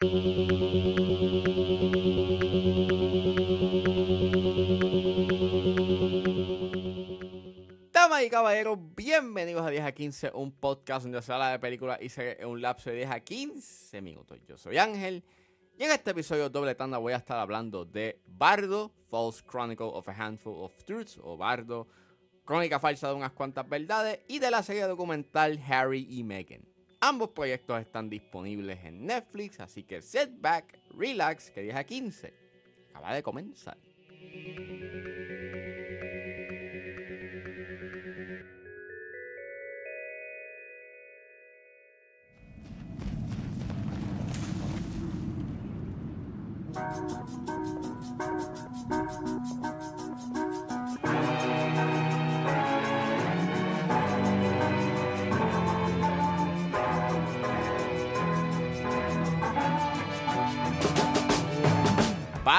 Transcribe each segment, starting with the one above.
Damas y caballeros, bienvenidos a 10 a 15, un podcast donde se habla de películas y se un lapso de 10 a 15 minutos. Yo soy Ángel y en este episodio doble tanda voy a estar hablando de Bardo, False Chronicle of a Handful of Truths, o Bardo, Crónica Falsa de unas cuantas verdades, y de la serie documental Harry y Meghan. Ambos proyectos están disponibles en Netflix, así que sit back, relax, que 10 a 15 acaba de comenzar.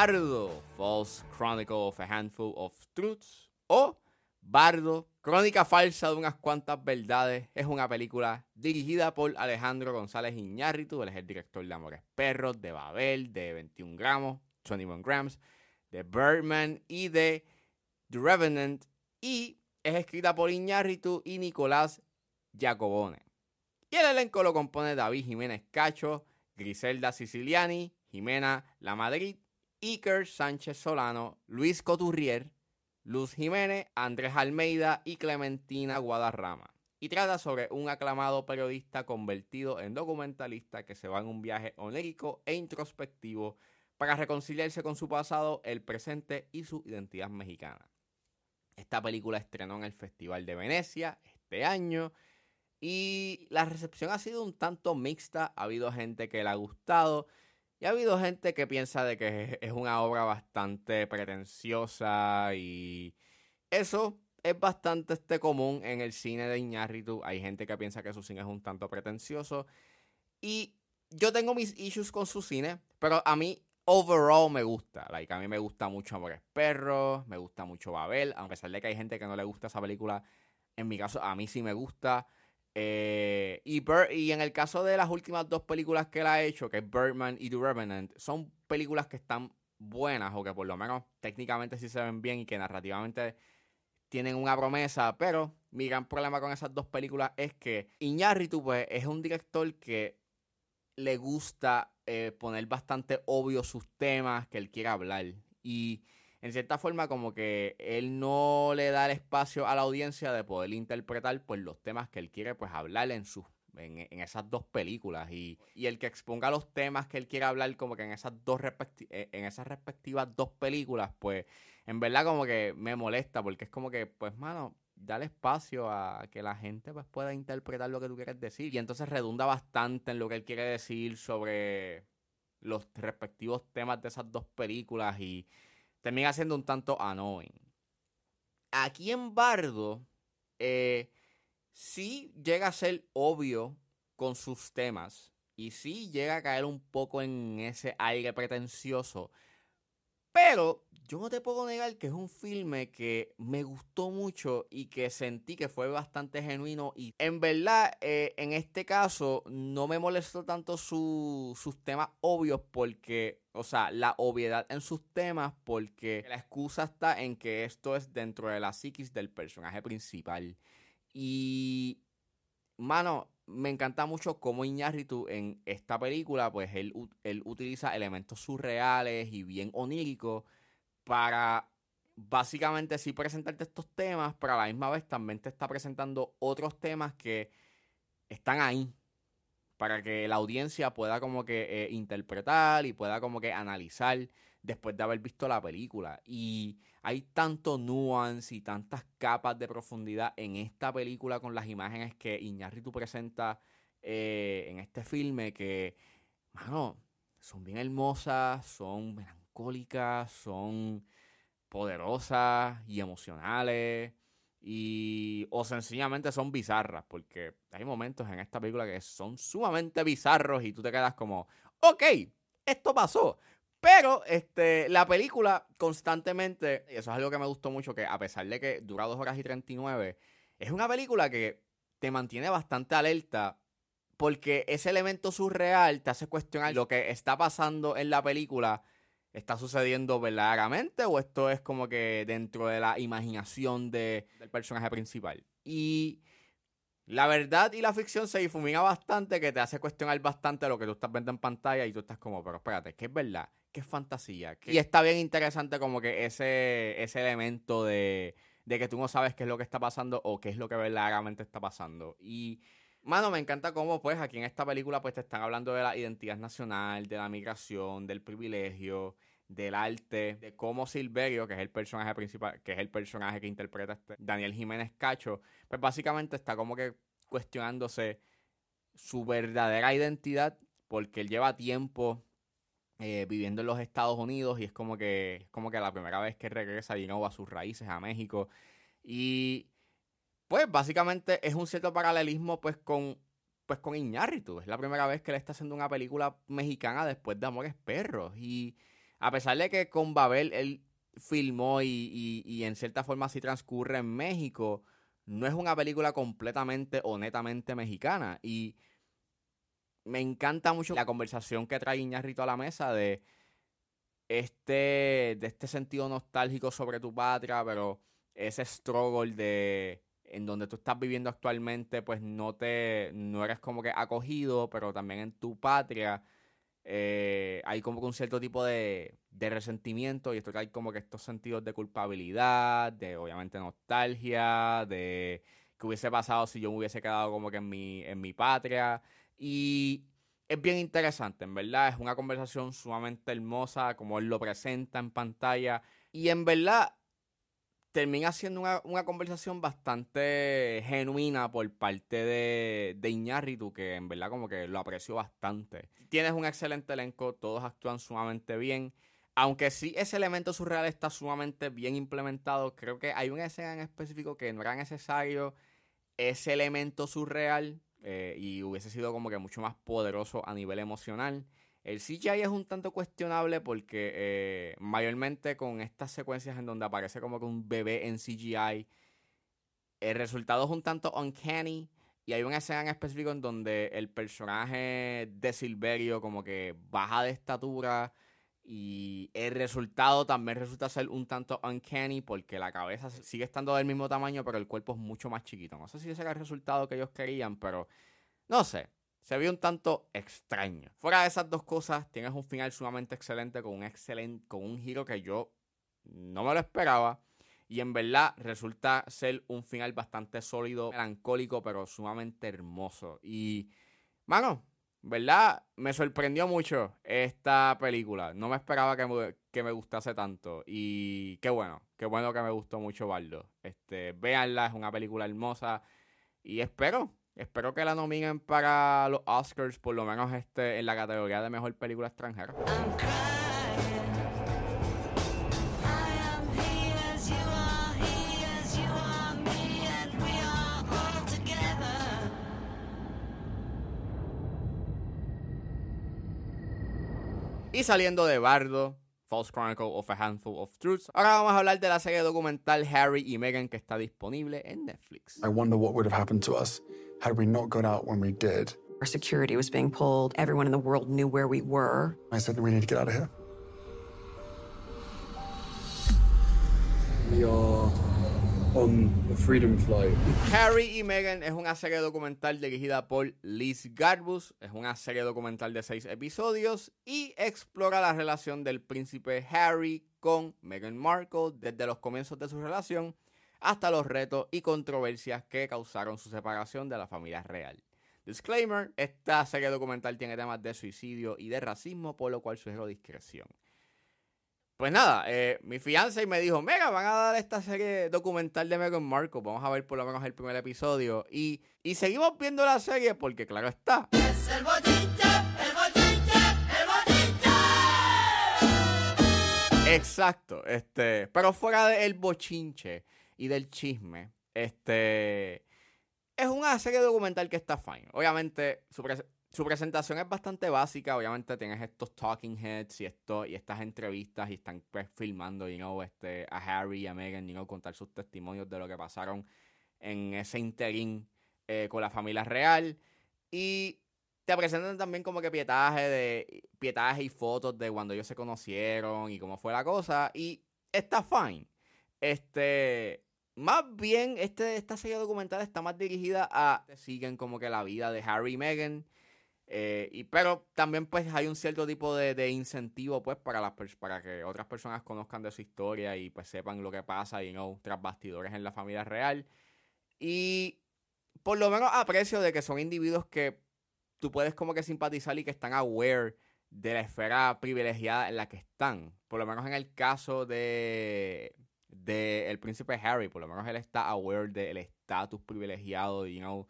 Bardo, False Chronicle of a Handful of Truths, o Bardo, Crónica Falsa de unas cuantas verdades, es una película dirigida por Alejandro González Iñárritu, él es el director de Amores Perros, de Babel, de 21 gramos, 21 grams, de Birdman y de The Revenant, y es escrita por Iñárritu y Nicolás Jacobone. Y el elenco lo compone David Jiménez Cacho, Griselda Siciliani, Jimena La Madrid, Iker Sánchez Solano, Luis Coturrier, Luz Jiménez, Andrés Almeida y Clementina Guadarrama. Y trata sobre un aclamado periodista convertido en documentalista que se va en un viaje onírico e introspectivo para reconciliarse con su pasado, el presente y su identidad mexicana. Esta película estrenó en el Festival de Venecia este año y la recepción ha sido un tanto mixta. Ha habido gente que le ha gustado y ha habido gente que piensa de que es una obra bastante pretenciosa y eso es bastante este común en el cine de Iñárritu. Hay gente que piensa que su cine es un tanto pretencioso y yo tengo mis issues con su cine, pero a mí overall me gusta. Like, a mí me gusta mucho Amores Perros, me gusta mucho Babel, a pesar de que hay gente que no le gusta esa película, en mi caso a mí sí me gusta. Eh, y, en el caso de las últimas dos películas que él ha hecho, que es Birdman y The Revenant, son películas que están buenas o que por lo menos técnicamente sí se ven bien y que narrativamente tienen una promesa, pero mi gran problema con esas dos películas es que Iñárritu pues es un director que le gusta eh, poner bastante obvio sus temas que él quiere hablar. Y en cierta forma como que él no le da el espacio a la audiencia de poder interpretar pues los temas que él quiere pues hablar en sus en, esas dos películas. Y, y, el que exponga los temas que él quiere hablar como que en esas dos eh, en esas respectivas dos películas pues en verdad como que me molesta porque es como que pues mano dale espacio a que la gente pues pueda interpretar lo que tú quieres decir. Y entonces redunda bastante en lo que él quiere decir sobre los respectivos temas de esas dos películas y termina siendo un tanto annoying. Aquí en Bardo, eh, sí llega a ser obvio con sus temas y sí llega a caer un poco en ese aire pretencioso, pero yo no te puedo negar que es un filme que me gustó mucho y que sentí que fue bastante genuino. Y en verdad, eh, en este caso, no me molestó tanto sus temas obvios porque, o sea, la obviedad en sus temas porque la excusa está en que esto es dentro de la psiquis del personaje principal. Y, mano, me encanta mucho cómo Iñárritu en esta película, pues él, él utiliza elementos surreales y bien oníricos para básicamente sí presentarte estos temas, pero a la misma vez también te está presentando otros temas que están ahí para que la audiencia pueda como que eh, interpretar y pueda como que analizar después de haber visto la película. Y hay tanto nuance y tantas capas de profundidad en esta película con las imágenes que Iñárritu presenta eh, en este filme que, mano, son bien hermosas, son son poderosas y emocionales. Y, o sencillamente son bizarras, porque hay momentos en esta película que son sumamente bizarros y tú te quedas como, ok, esto pasó. Pero este, la película constantemente, y eso es algo que me gustó mucho, que a pesar de que dura 2 horas y 39, es una película que te mantiene bastante alerta porque ese elemento surreal te hace cuestionar lo que está pasando en la película. ¿Está sucediendo verdaderamente o esto es como que dentro de la imaginación del personaje principal? Y la verdad y la ficción se difumina bastante, que te hace cuestionar bastante lo que tú estás viendo en pantalla y tú estás como, pero espérate, ¿qué es verdad? ¿Qué es fantasía? Y está bien interesante como que ese, ese elemento de, de que tú no sabes qué es lo que está pasando o qué es lo que verdaderamente está pasando. Y Mano, me encanta cómo, pues, aquí en esta película, pues, te están hablando de la identidad nacional, de la migración, del privilegio, del arte, de cómo Silverio, que es el personaje principal, que es el personaje que interpreta este Daniel Jiménez Cacho, pues básicamente está como que cuestionándose su verdadera identidad, porque él lleva tiempo eh, viviendo en los Estados Unidos y es como que, como que la primera vez que regresa y a sus raíces, a México. Y pues básicamente es un cierto paralelismo pues con, pues con Iñárritu. Es la primera vez que él está haciendo una película mexicana después de Amores Perros. Y a pesar de que con Babel él filmó y, y, en cierta forma así transcurre en México, no es una película completamente o netamente mexicana. Y me encanta mucho la conversación que trae Iñárritu a la mesa de este, de este sentido nostálgico sobre tu patria, pero ese struggle de en donde tú estás viviendo actualmente, pues no te, no eres como que acogido, pero también en tu patria eh, hay como que un cierto tipo de, de resentimiento y esto hay como que estos sentidos de culpabilidad, de obviamente nostalgia, de que hubiese pasado si yo me hubiese quedado como que en mi, en mi patria. Y es bien interesante, en verdad, es una conversación sumamente hermosa, como él lo presenta en pantalla. Y en verdad, termina siendo una, conversación bastante genuina por parte de, de Iñárritu, que en verdad como que lo aprecio bastante. Tienes un excelente elenco, todos actúan sumamente bien. Aunque sí ese elemento surreal está sumamente bien implementado, creo que hay una escena en específico que no era necesario ese elemento surreal eh, y hubiese sido como que mucho más poderoso a nivel emocional. El CGI es un tanto cuestionable porque eh, mayormente con estas secuencias en donde aparece como que un bebé en CGI, el resultado es un tanto uncanny. Y hay una escena en específico en donde el personaje de Silverio como que baja de estatura y el resultado también resulta ser un tanto uncanny porque la cabeza sigue estando del mismo tamaño pero el cuerpo es mucho más chiquito. No sé si ese era el resultado que ellos querían, pero no sé se vio un tanto extraño. Fuera de esas dos cosas, tienes un final sumamente excelente con un excelente, con un giro que yo no me lo esperaba. Y en verdad resulta ser un final bastante sólido, melancólico, pero sumamente hermoso. Y, mano, ¿verdad? Me sorprendió mucho esta película. No me esperaba que me, que me gustase tanto. Y qué bueno, qué bueno que me gustó mucho Baldo. Este, véanla, es una película hermosa. Y espero Espero que la nominen para los Oscars, por lo menos este, en la categoría de mejor película extranjera. Y saliendo de Bardo, False Chronicle of a Handful of Truths. Ahora vamos a hablar de la serie documental Harry y Meghan que está disponible en Netflix. I wonder what would have happened to us had we not got out when we did. Our security was being pulled. Everyone in the world knew where we were. I said we need to get out of here. We are on the Freedom Flight. Harry y Meghan es una serie documental dirigida por Liz Garbus. Es una serie documental de seis episodios y explora la relación del príncipe Harry con Meghan Markle desde los comienzos de su relación hasta los retos y controversias que causaron su separación de la familia real. Disclaimer, esta serie documental tiene temas de suicidio y de racismo, por lo cual sugiero discreción. Pues nada, eh, mi fianza y me dijo, mega, van a dar esta serie documental de Meghan Markle, vamos a ver por lo menos el primer episodio. Y, y seguimos viendo la serie porque claro está. Es el bochinche, el bochinche, el bochinche. Exacto, este, pero fuera del bochinche y del chisme, este es una serie documental que está fine. Obviamente, su, presentación es bastante básica. Obviamente, tienes estos talking heads y esto, y estas entrevistas y están pues, filmando, you know, este, a Harry y a Meghan, you know, contar sus testimonios de lo que pasaron en ese interín eh, con la familia real. Y te presentan también como que pietaje de pietaje y fotos de cuando ellos se conocieron y cómo fue la cosa y está fine. Este, más bien este esta serie documental está más dirigida a siguen como que la vida de Harry y Meghan. Eh, y, pero también pues hay un cierto tipo de, incentivo pues para las para que otras personas conozcan de su historia y pues sepan lo que pasa y no tras bastidores en la familia real. Y por lo menos aprecio de que son individuos que tú puedes como que simpatizar y que están aware de la esfera privilegiada en la que están. Por lo menos en el caso de, de el príncipe Harry, por lo menos él está aware del estatus privilegiado you know,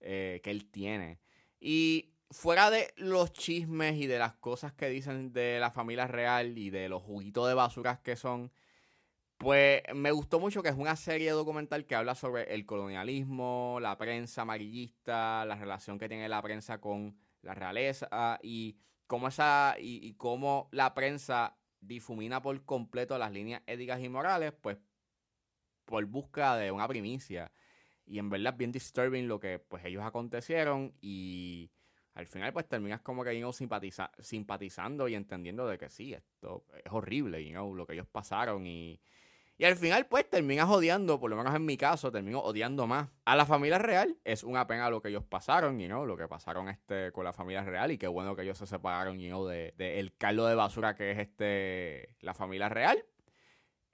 eh, que él tiene. Y fuera de los chismes y de las cosas que dicen de la familia real y de los juguitos de basuras que son, pues me gustó mucho que es una serie documental que habla sobre el colonialismo, la prensa amarillista, la relación que tiene la prensa con la realeza y cómo esa y, cómo la prensa difumina por completo las líneas éticas y morales, pues por busca de una primicia. Y en verdad es bien disturbing lo que pues ellos acontecieron y al final pues terminas como que you simpatiza simpatizando y entendiendo de que sí, esto es horrible, you know, lo que ellos pasaron y y al final, pues, terminas odiando, por lo menos en mi caso, termino odiando más a la familia real. Es una pena lo que ellos pasaron, you know, lo que pasaron este con la familia real. Y qué bueno que ellos se separaron, you know, de, el caldo de basura que es este la familia real.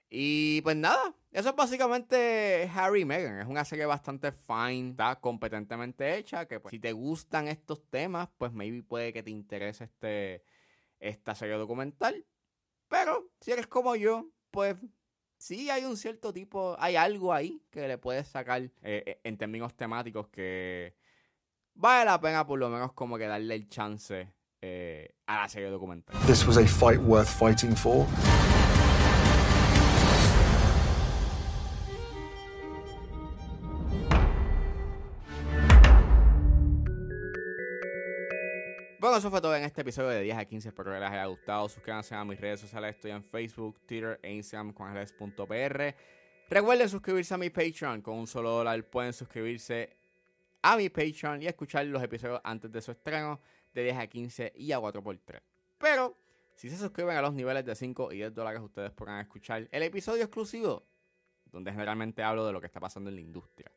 Y pues nada, eso es básicamente Harry y Meghan. Es una serie bastante fine, está competentemente hecha. Que pues, si te gustan estos temas, pues maybe puede que te interese este, esta serie documental. Pero si eres como yo, pues sí hay un cierto tipo, hay algo ahí que le puedes sacar eh, eh, en términos temáticos que vale la pena por lo menos como que darle el chance eh, a la serie documental. This was a fight worth fighting for. Eso fue todo en este episodio de 10 a 15. Espero que les haya gustado. Suscríbanse a mis redes sociales. Estoy en Facebook, Twitter e Instagram con Recuerden suscribirse a mi Patreon. Con un solo dólar pueden suscribirse a mi Patreon y escuchar los episodios antes de su estreno de 10 a 15 y a 4x3. Pero si se suscriben a los niveles de 5 y 10 dólares, ustedes podrán escuchar el episodio exclusivo donde generalmente hablo de lo que está pasando en la industria.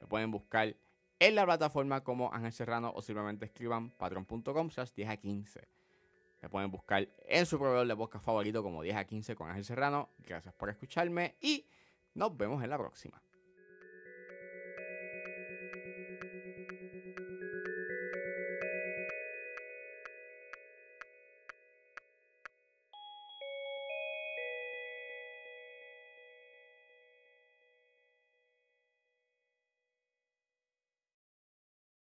Me pueden buscar en la plataforma como Ángel Serrano o simplemente escriban patreon.com slash 10 a 15. Me pueden buscar en su proveedor de podcast favorito como 10 a 15 con Ángel Serrano. Gracias por escucharme y nos vemos en la próxima.